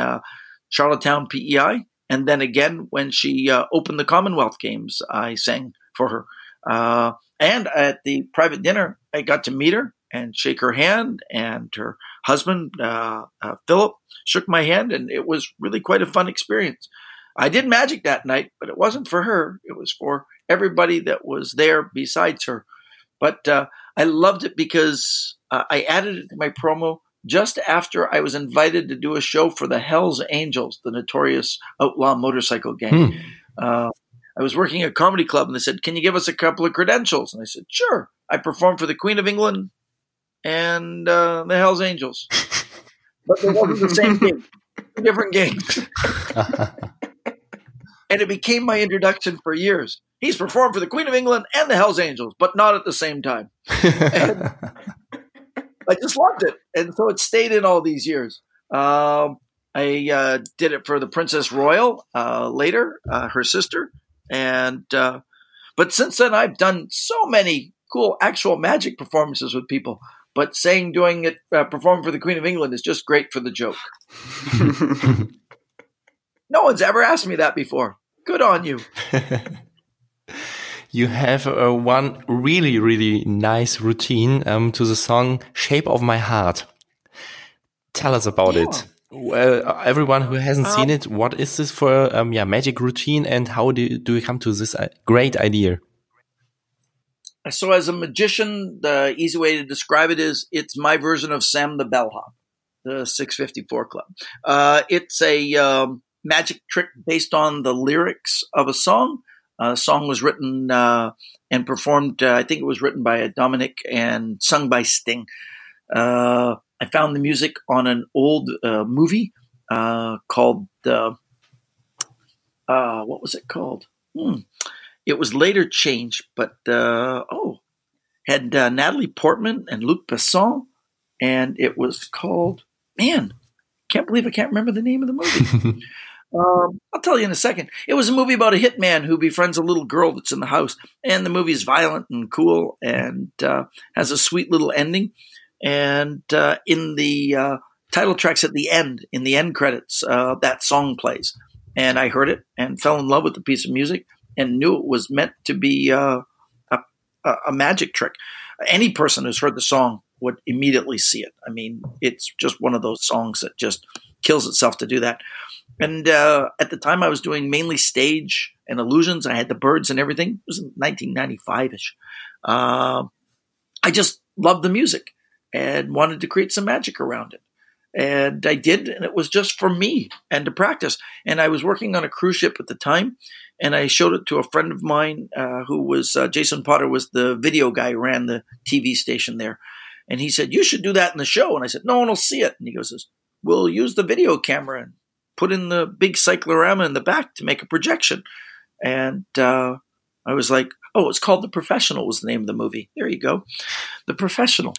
Charlottetown PEI. And then again, when she uh, opened the Commonwealth Games, I sang for her. Uh, and at the private dinner, I got to meet her and shake her hand. And her husband, uh, uh Philip, shook my hand, and it was really quite a fun experience. I did magic that night, but it wasn't for her. It was for everybody that was there besides her. But uh, I loved it because uh, I added it to my promo just after I was invited to do a show for the Hells Angels, the notorious outlaw motorcycle gang. Hmm. Uh, I was working at a comedy club and they said, Can you give us a couple of credentials? And I said, Sure. I performed for the Queen of England and uh, the Hells Angels. but they wasn't the same game, different games. and it became my introduction for years. He's performed for the Queen of England and the Hells Angels, but not at the same time. I just loved it, and so it stayed in all these years. Um, I uh, did it for the Princess Royal uh, later, uh, her sister, and uh, but since then I've done so many cool actual magic performances with people. But saying doing it uh, performing for the Queen of England is just great for the joke. no one's ever asked me that before. Good on you. you have uh, one really, really nice routine um, to the song Shape of My Heart. Tell us about yeah. it. Well, everyone who hasn't um, seen it, what is this for um, yeah, magic routine and how do, do you come to this uh, great idea? So, as a magician, the easy way to describe it is it's my version of Sam the Bellhop, the 654 Club. Uh, it's a um, magic trick based on the lyrics of a song. Uh, the song was written uh, and performed, uh, I think it was written by Dominic and sung by Sting. Uh, I found the music on an old uh, movie called, what was it called? Hmm. It was later changed, but oh, had Natalie Portman and Luc Besson, and it was called, man, can't believe I can't remember the name of the movie. Um, I'll tell you in a second. It was a movie about a hitman who befriends a little girl that's in the house, and the movie is violent and cool and uh, has a sweet little ending. And uh, in the uh, title tracks at the end, in the end credits, uh, that song plays. And I heard it and fell in love with the piece of music and knew it was meant to be uh, a, a magic trick. Any person who's heard the song would immediately see it. I mean, it's just one of those songs that just kills itself to do that. And uh, at the time, I was doing mainly stage and illusions. I had the birds and everything. It was 1995 ish. Uh, I just loved the music and wanted to create some magic around it. And I did, and it was just for me and to practice. And I was working on a cruise ship at the time, and I showed it to a friend of mine uh, who was uh, Jason Potter, was the video guy, ran the TV station there. And he said, You should do that in the show. And I said, No one will see it. And he goes, We'll use the video camera and put in the big cyclorama in the back to make a projection. And uh, I was like, oh, it's called The Professional was the name of the movie. There you go, The Professional.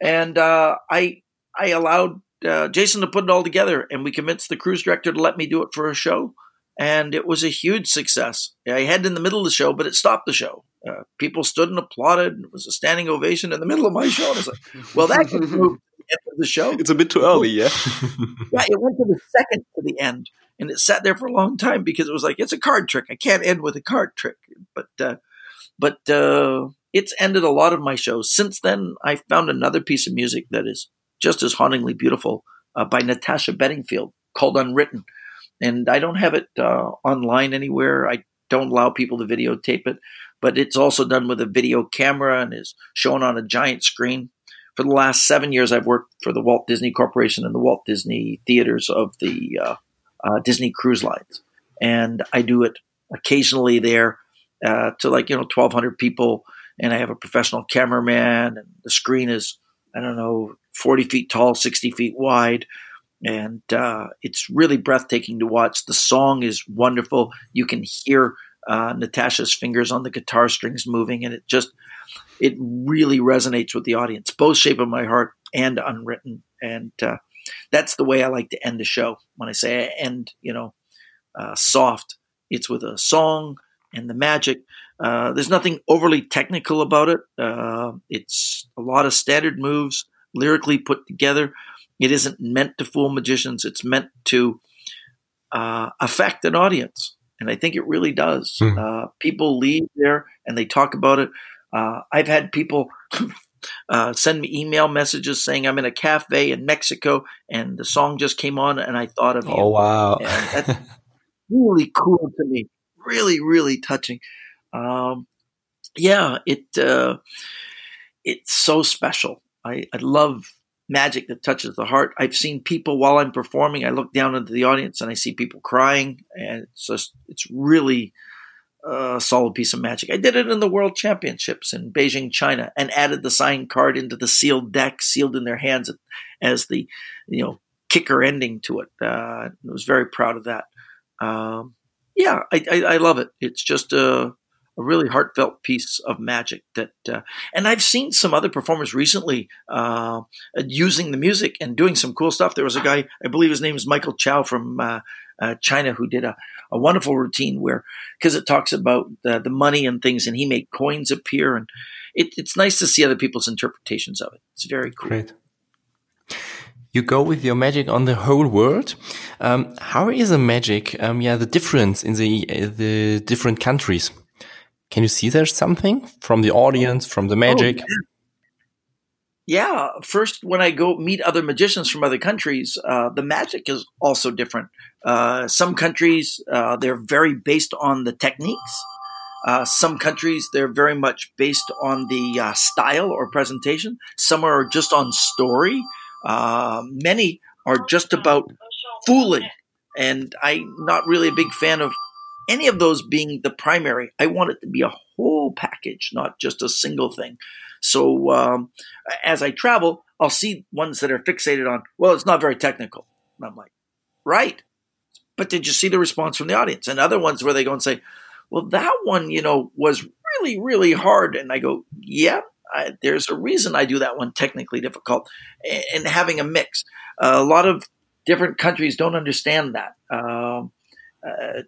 And uh, I I allowed uh, Jason to put it all together, and we convinced the cruise director to let me do it for a show. And it was a huge success. I had in the middle of the show, but it stopped the show. Uh, people stood and applauded. It was a standing ovation in the middle of my show. And I was like, well, that can move end of the show. It's a bit too early, yeah. yeah, it went to the second to the end, and it sat there for a long time because it was like it's a card trick. I can't end with a card trick, but uh, but uh, it's ended a lot of my shows. Since then, I found another piece of music that is just as hauntingly beautiful uh, by Natasha Bedingfield called Unwritten, and I don't have it uh, online anywhere. I don't allow people to videotape it, but it's also done with a video camera and is shown on a giant screen. For the last seven years, I've worked for the Walt Disney Corporation and the Walt Disney theaters of the uh, uh, Disney Cruise Lines, and I do it occasionally there uh, to like you know 1,200 people, and I have a professional cameraman, and the screen is I don't know 40 feet tall, 60 feet wide, and uh, it's really breathtaking to watch. The song is wonderful. You can hear uh, Natasha's fingers on the guitar strings moving, and it just it really resonates with the audience, both Shape of My Heart and Unwritten. And uh, that's the way I like to end the show. When I say I end, you know, uh, soft, it's with a song and the magic. Uh, there's nothing overly technical about it. Uh, it's a lot of standard moves, lyrically put together. It isn't meant to fool magicians. It's meant to uh, affect an audience, and I think it really does. Mm. people leave there and they talk about it uh, I've had people uh, send me email messages saying I'm in a cafe in Mexico and the song just came on and I thought of you. Oh wow, and that's really cool to me. Really, really touching. Um, yeah, it uh, it's so special. I, I love magic that touches the heart. I've seen people while I'm performing. I look down into the audience and I see people crying, and it's just it's really a solid piece of magic. I did it in the World Championships in Beijing, China, and added the signed card into the sealed deck, sealed in their hands as the you know kicker ending to it. Uh, I was very proud of that. Um, yeah, I, I, I, love it. It's just a, a, really heartfelt piece of magic that, uh, and I've seen some other performers recently uh, using the music and doing some cool stuff. There was a guy, I believe his name is Michael Chow from uh, uh, China who did a, a wonderful routine where, because it talks about the, the money and things, and he made coins appear. And it, it's nice to see other people's interpretations of it. It's very cool. Great. You go with your magic on the whole world. Um, how is a magic? Um, yeah, the difference in the uh, the different countries. Can you see there's something from the audience, from the magic? Oh, yeah yeah, first when I go meet other magicians from other countries, uh, the magic is also different. Uh, some countries uh, they're very based on the techniques. Uh, some countries they're very much based on the uh, style or presentation. Some are just on story. Uh, many are just about fooling, and I'm not really a big fan of any of those being the primary. I want it to be a whole package, not just a single thing. So um, as I travel, I'll see ones that are fixated on, well, it's not very technical. And I'm like, right. But did you see the response from the audience? And other ones where they go and say, well, that one, you know, was really, really hard. And I go, yeah, I, there's a reason I do that one technically difficult. And having a mix. Uh, a lot of different countries don't understand that. Um, uh,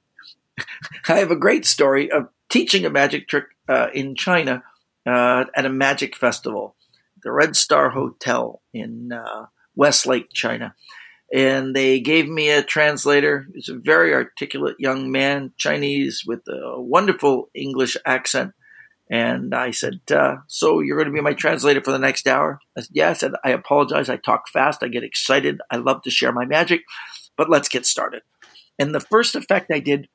I have a great story of teaching a magic trick uh, in China uh, at a magic festival, the Red Star Hotel in uh, Westlake, China. And they gave me a translator. He's a very articulate young man, Chinese, with a wonderful English accent. And I said, uh, So you're going to be my translator for the next hour? I said, Yeah. I said, I apologize. I talk fast. I get excited. I love to share my magic, but let's get started. And the first effect I did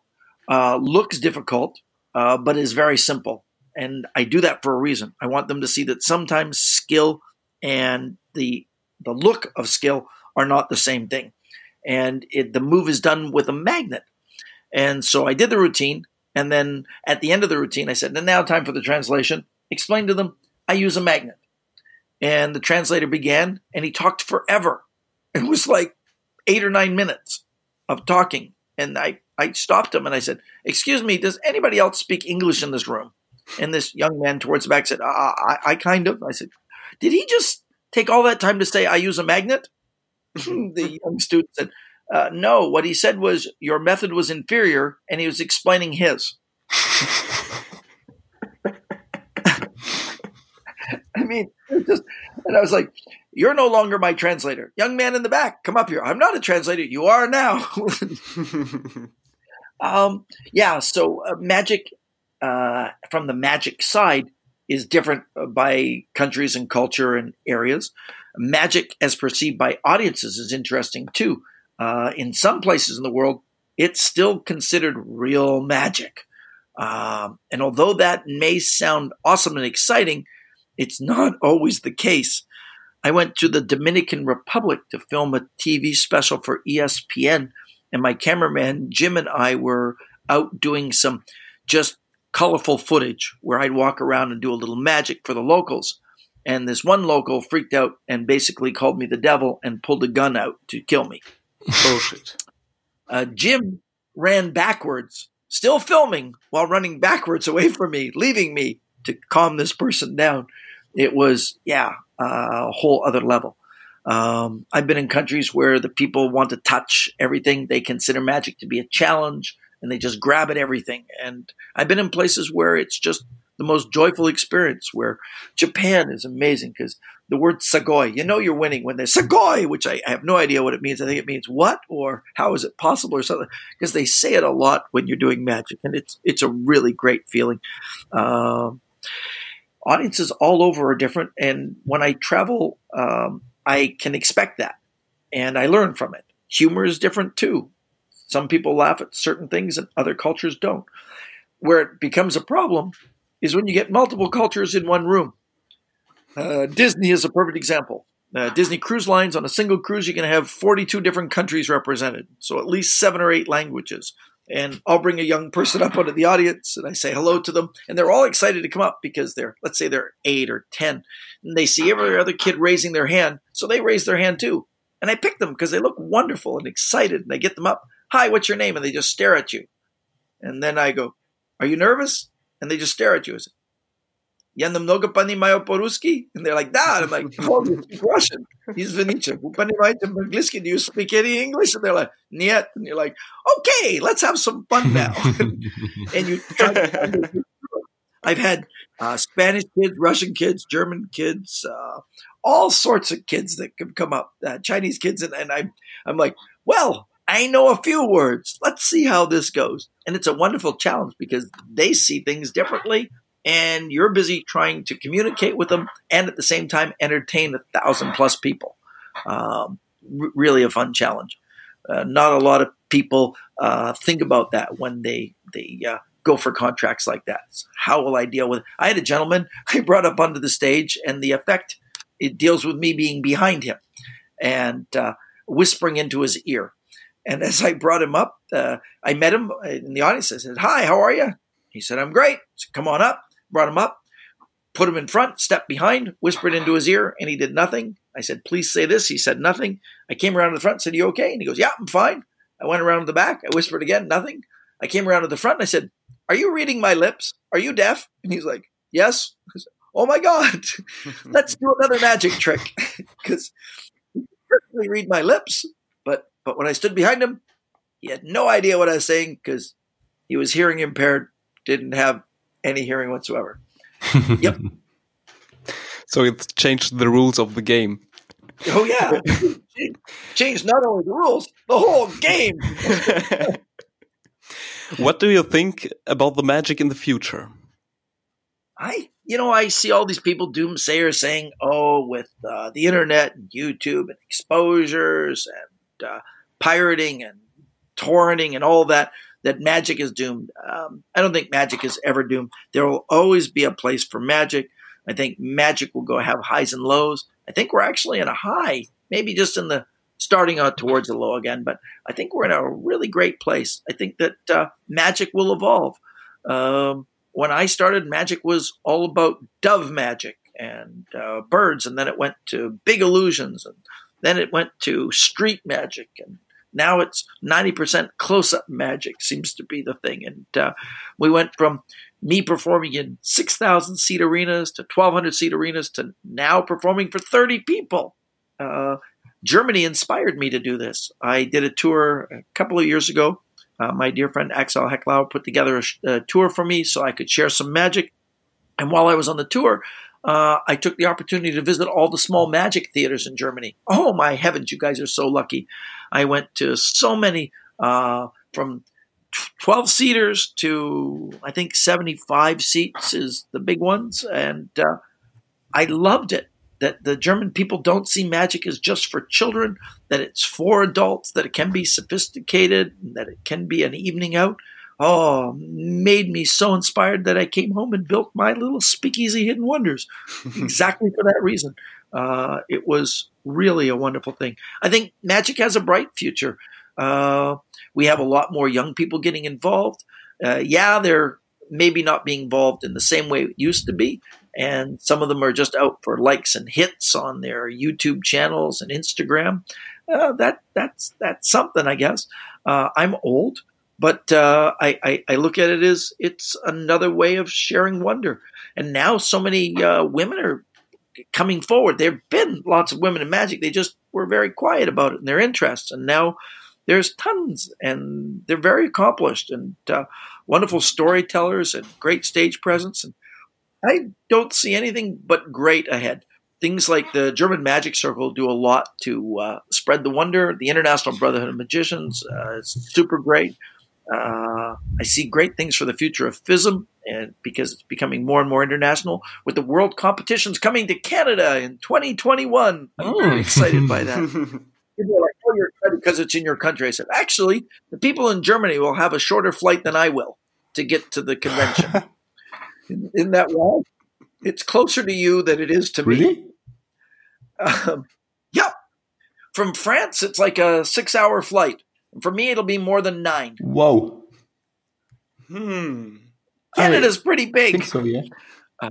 uh, looks difficult, uh, but is very simple. And I do that for a reason. I want them to see that sometimes skill and the the look of skill are not the same thing. And it, the move is done with a magnet. And so I did the routine. And then at the end of the routine, I said, and now time for the translation. Explain to them, I use a magnet. And the translator began and he talked forever. It was like eight or nine minutes of talking. And I, I stopped him and I said, Excuse me, does anybody else speak English in this room? And this young man towards the back said, uh, I, I kind of. I said, Did he just take all that time to say, I use a magnet? the young student said, uh, No, what he said was, Your method was inferior, and he was explaining his. I mean, just, and I was like, You're no longer my translator. Young man in the back, come up here. I'm not a translator. You are now. um, yeah, so uh, magic uh, from the magic side is different by countries and culture and areas. Magic, as perceived by audiences, is interesting too. Uh, in some places in the world, it's still considered real magic. Um, and although that may sound awesome and exciting, it's not always the case. I went to the Dominican Republic to film a TV special for ESPN, and my cameraman Jim and I were out doing some just colorful footage where I'd walk around and do a little magic for the locals. And this one local freaked out and basically called me the devil and pulled a gun out to kill me. Bullshit. Uh, Jim ran backwards, still filming while running backwards away from me, leaving me to calm this person down. It was, yeah, a whole other level. Um, I've been in countries where the people want to touch everything. They consider magic to be a challenge and they just grab at everything. And I've been in places where it's just the most joyful experience. Where Japan is amazing because the word sagoi, you know, you're winning when they sagoi, which I, I, have no idea what it means. I think it means what or how is it possible or something because they say it a lot when you're doing magic, and it's it's a really great feeling. Um, audiences all over are different, and when I travel, um, I can expect that, and I learn from it. Humor is different too. Some people laugh at certain things and other cultures don't. Where it becomes a problem is when you get multiple cultures in one room. Uh, Disney is a perfect example. Uh, Disney Cruise Lines, on a single cruise, you can have 42 different countries represented, so at least seven or eight languages. And I'll bring a young person up onto the audience and I say hello to them, and they're all excited to come up because they're, let's say they're eight or 10, and they see every other kid raising their hand, so they raise their hand too. And I pick them because they look wonderful and excited, and I get them up. Hi, what's your name? And they just stare at you. And then I go, Are you nervous? And they just stare at you. I say, Я немного понимаю по-русски. And they're like, да. And I'm like, oh, you speak Russian. He's Venetian. Вы понимаете по-английски? Do you speak any English? And they're like, нет. And you're like, okay, let's have some fun now. and you try to I've had uh, Spanish kids, Russian kids, German kids, uh, all sorts of kids that can come up, uh, Chinese kids, and, and I'm I'm like, well, I know a few words. Let's see how this goes. And it's a wonderful challenge because they see things differently and you're busy trying to communicate with them and at the same time entertain a thousand plus people. Um, r- really a fun challenge. Uh, not a lot of people uh, think about that when they they uh, go for contracts like that. How will I deal with? It? I had a gentleman I brought up onto the stage, and the effect it deals with me being behind him and uh, whispering into his ear. And as I brought him up, uh, I met him in the audience. I said, "Hi, how are you?" He said, "I'm great." Said, Come on up brought him up, put him in front, stepped behind, whispered into his ear, and he did nothing. I said, please say this. He said nothing. I came around to the front, said, you okay? And he goes, yeah, I'm fine. I went around to the back. I whispered again, nothing. I came around to the front and I said, are you reading my lips? Are you deaf? And he's like, yes. Said, oh my God, let's do another magic trick. Because he perfectly read my lips. But, but when I stood behind him, he had no idea what I was saying because he was hearing impaired, didn't have any hearing whatsoever. yep. So it changed the rules of the game. Oh yeah, changed not only the rules, the whole game. what do you think about the magic in the future? I, you know, I see all these people doomsayers saying, "Oh, with uh, the internet and YouTube and exposures and uh, pirating and torrenting and all that." That magic is doomed. Um, I don't think magic is ever doomed. There will always be a place for magic. I think magic will go have highs and lows. I think we're actually in a high, maybe just in the starting out towards the low again, but I think we're in a really great place. I think that uh, magic will evolve. Um, when I started, magic was all about dove magic and uh, birds, and then it went to big illusions, and then it went to street magic and now it's 90% close up magic seems to be the thing. And uh, we went from me performing in 6,000 seat arenas to 1,200 seat arenas to now performing for 30 people. Uh, Germany inspired me to do this. I did a tour a couple of years ago. Uh, my dear friend Axel Hecklau put together a, a, tour for me so I could share some magic. And while I was on the tour, uh, I took the opportunity to visit all the small magic theaters in Germany. Oh my heavens, you guys are so lucky! I went to so many uh, from 12 seaters to I think 75 seats is the big ones, and uh, I loved it. That the German people don't see magic as just for children, that it's for adults, that it can be sophisticated, that it can be an evening out oh, made me so inspired that I came home and built my little speakeasy hidden wonders exactly for that reason. Uh, it was really a wonderful thing. I think magic has a bright future. Uh, we have a lot more young people getting involved. Uh, yeah, they're maybe not being involved in the same way it used to be. And some of them are just out for likes and hits on their YouTube channels and Instagram. Uh, that that's that's something, I guess. Uh, I'm old. But uh, I, I, I, look at it as it's another way of sharing wonder. And now so many uh, women are coming forward. There have been lots of women in magic. They just were very quiet about it and their interests. And now there's tons, and they're very accomplished and uh, wonderful storytellers and great stage presence. And I don't see anything but great ahead. Things like the German Magic Circle do a lot to uh, spread the wonder. The International Brotherhood of Magicians uh, is super great. Uh, I see great things for the future of FISM and because it's becoming more and more international with the world competitions coming to Canada in 2021. I'm very hmm. excited by that. People are like, oh, you're excited because it's in your country. I said, actually, the people in Germany will have a shorter flight than I will to get to the convention. in, that way, it's closer to you than it is to really? me. Um, yeah. From France, it's like a six hour flight. For me, it'll be more than nine. Whoa. Hmm. Canada's pretty big. I think so, yeah. Uh,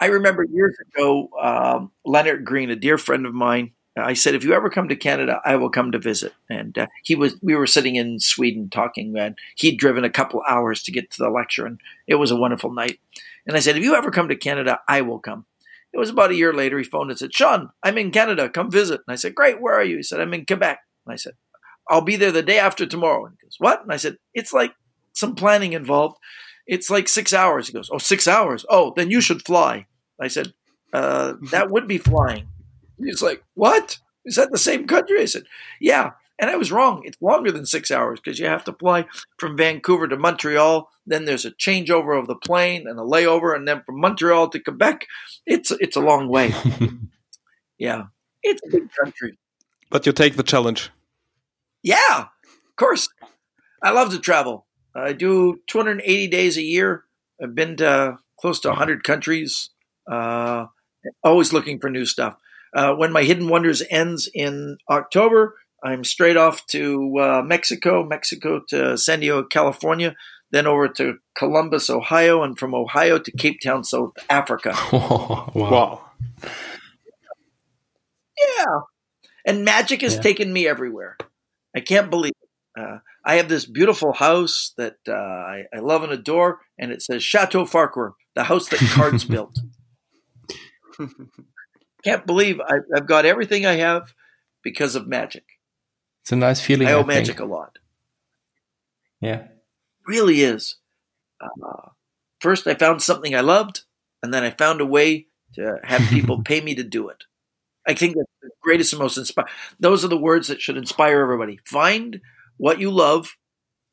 I remember years ago, um, Lennart Green, a dear friend of mine, I said, if you ever come to Canada, I will come to visit. And uh, he was, we were sitting in Sweden talking, and he'd driven a couple hours to get to the lecture, and it was a wonderful night. And I said, if you ever come to Canada, I will come. It was about a year later. He phoned and said, Shawn, I'm in Canada. Come visit. And I said, great. Where are you? He said, I'm in Quebec. And I said, I'll be there the day after tomorrow. And he goes, what? And I said, it's like some planning involved. It's like six hours. He goes, oh, six hours. Oh, then you should fly. I said, uh, that would be flying. He's like, what? Is that the same country? I said, yeah. And I was wrong. It's longer than six hours because you have to fly from Vancouver to Montreal. Then there's a changeover of the plane and a layover, and then from Montreal to Quebec, it's it's a long way. yeah, it's a big country. But you take the challenge. Yeah, of course. I love to travel. I do 280 days a year. I've been to close to 100 countries. Uh, always looking for new stuff. Uh, when my Hidden Wonders ends in October, I'm straight off to uh, Mexico, Mexico to San Diego, California, then over to Columbus, Ohio, and from Ohio to Cape Town, South Africa. wow. wow. Yeah. And magic has yeah. taken me everywhere. I can't believe. Uh, I have this beautiful house that uh, I, I, love and adore, and it says Chateau Farquhar, the house that cards built. can't believe I, have got everything I have because of magic. It's a nice feeling. I owe I magic a lot. Yeah, really is. Uh, first, I found something I loved, and then I found a way to have people pay me to do it. I think that's the greatest and most inspiring. Those are the words that should inspire everybody. Find what you love.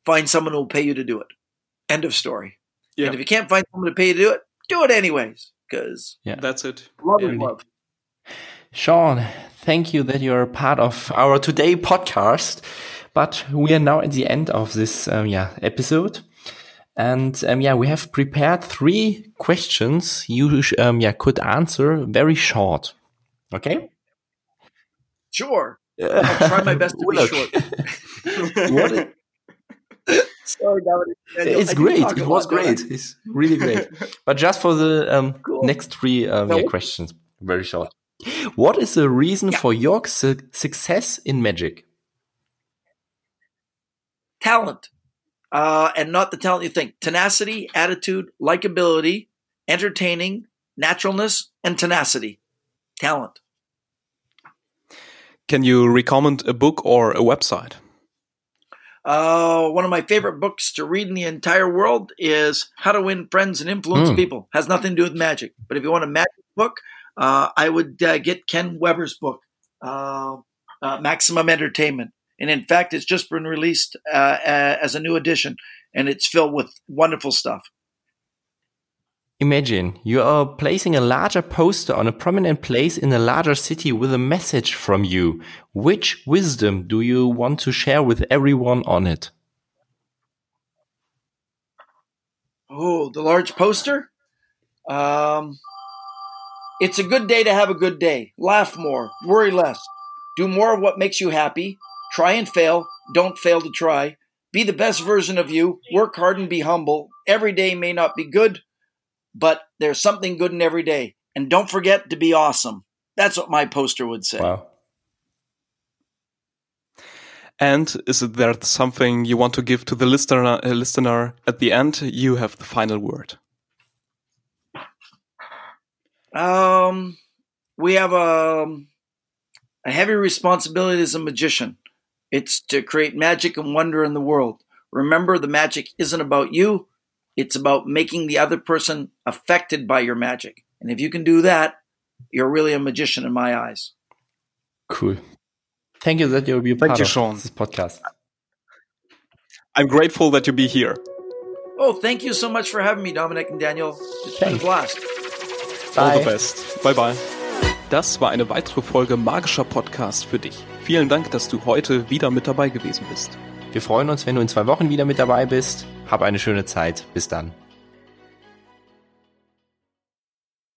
Find someone who will pay you to do it. End of story. Yeah. And if you can't find someone to pay you to do it, do it anyways. Because yeah, that's it. Love yeah. love. Shawn, thank you that you're part of our today podcast. But we are now at the end of this um, yeah episode, and um, yeah we have prepared three questions you um, yeah could answer very short. Okay. Sure. I'll try my best to be short. Sorry, It's great. It was great. It's really great. But just for the um, cool. next three um, yeah, questions, very short. What is the reason yeah. for your su success in magic? Talent. Uh, and not the talent you think. Tenacity, attitude, likability, entertaining, naturalness, and tenacity. Talent. Can you recommend a book or a website? Uh, one of my favorite books to read in the entire world is How to Win Friends and Influence mm. People. Has nothing to do with magic. But if you want a magic book, uh, I would uh, get Ken Weber's book, uh, uh, Maximum Entertainment. And in fact, it's just been released uh, as a new edition, and it's filled with wonderful stuff. Imagine you are placing a larger poster on a prominent place in a larger city with a message from you. Which wisdom do you want to share with everyone on it? Oh, the large poster? Um, it's a good day to have a good day. Laugh more, worry less, do more of what makes you happy, try and fail, don't fail to try, be the best version of you, work hard and be humble. Every day may not be good, but there's something good in every day. And don't forget to be awesome. That's what my poster would say. Wow. And is there something you want to give to the listener, uh, listener at the end? You have the final word. Um, we have a, a heavy responsibility as a magician. It's to create magic and wonder in the world. Remember, the magic isn't about you. It's about making the other person affected by your magic. And if you can do that, you're really a magician in my eyes. Cool. Thank you that you'll be a Thank part you, of Sean. this podcast. I'm grateful that you be here. Oh, thank you so much for having me, Dominic and Daniel. It's been a blast. Bye. All the best. Bye bye. Das war eine weitere Folge Magischer Podcast für dich. Vielen Dank, dass du heute wieder mit dabei gewesen bist. Wir freuen uns, wenn du in zwei Wochen wieder mit dabei bist. Hab eine schöne Zeit. Bis dann.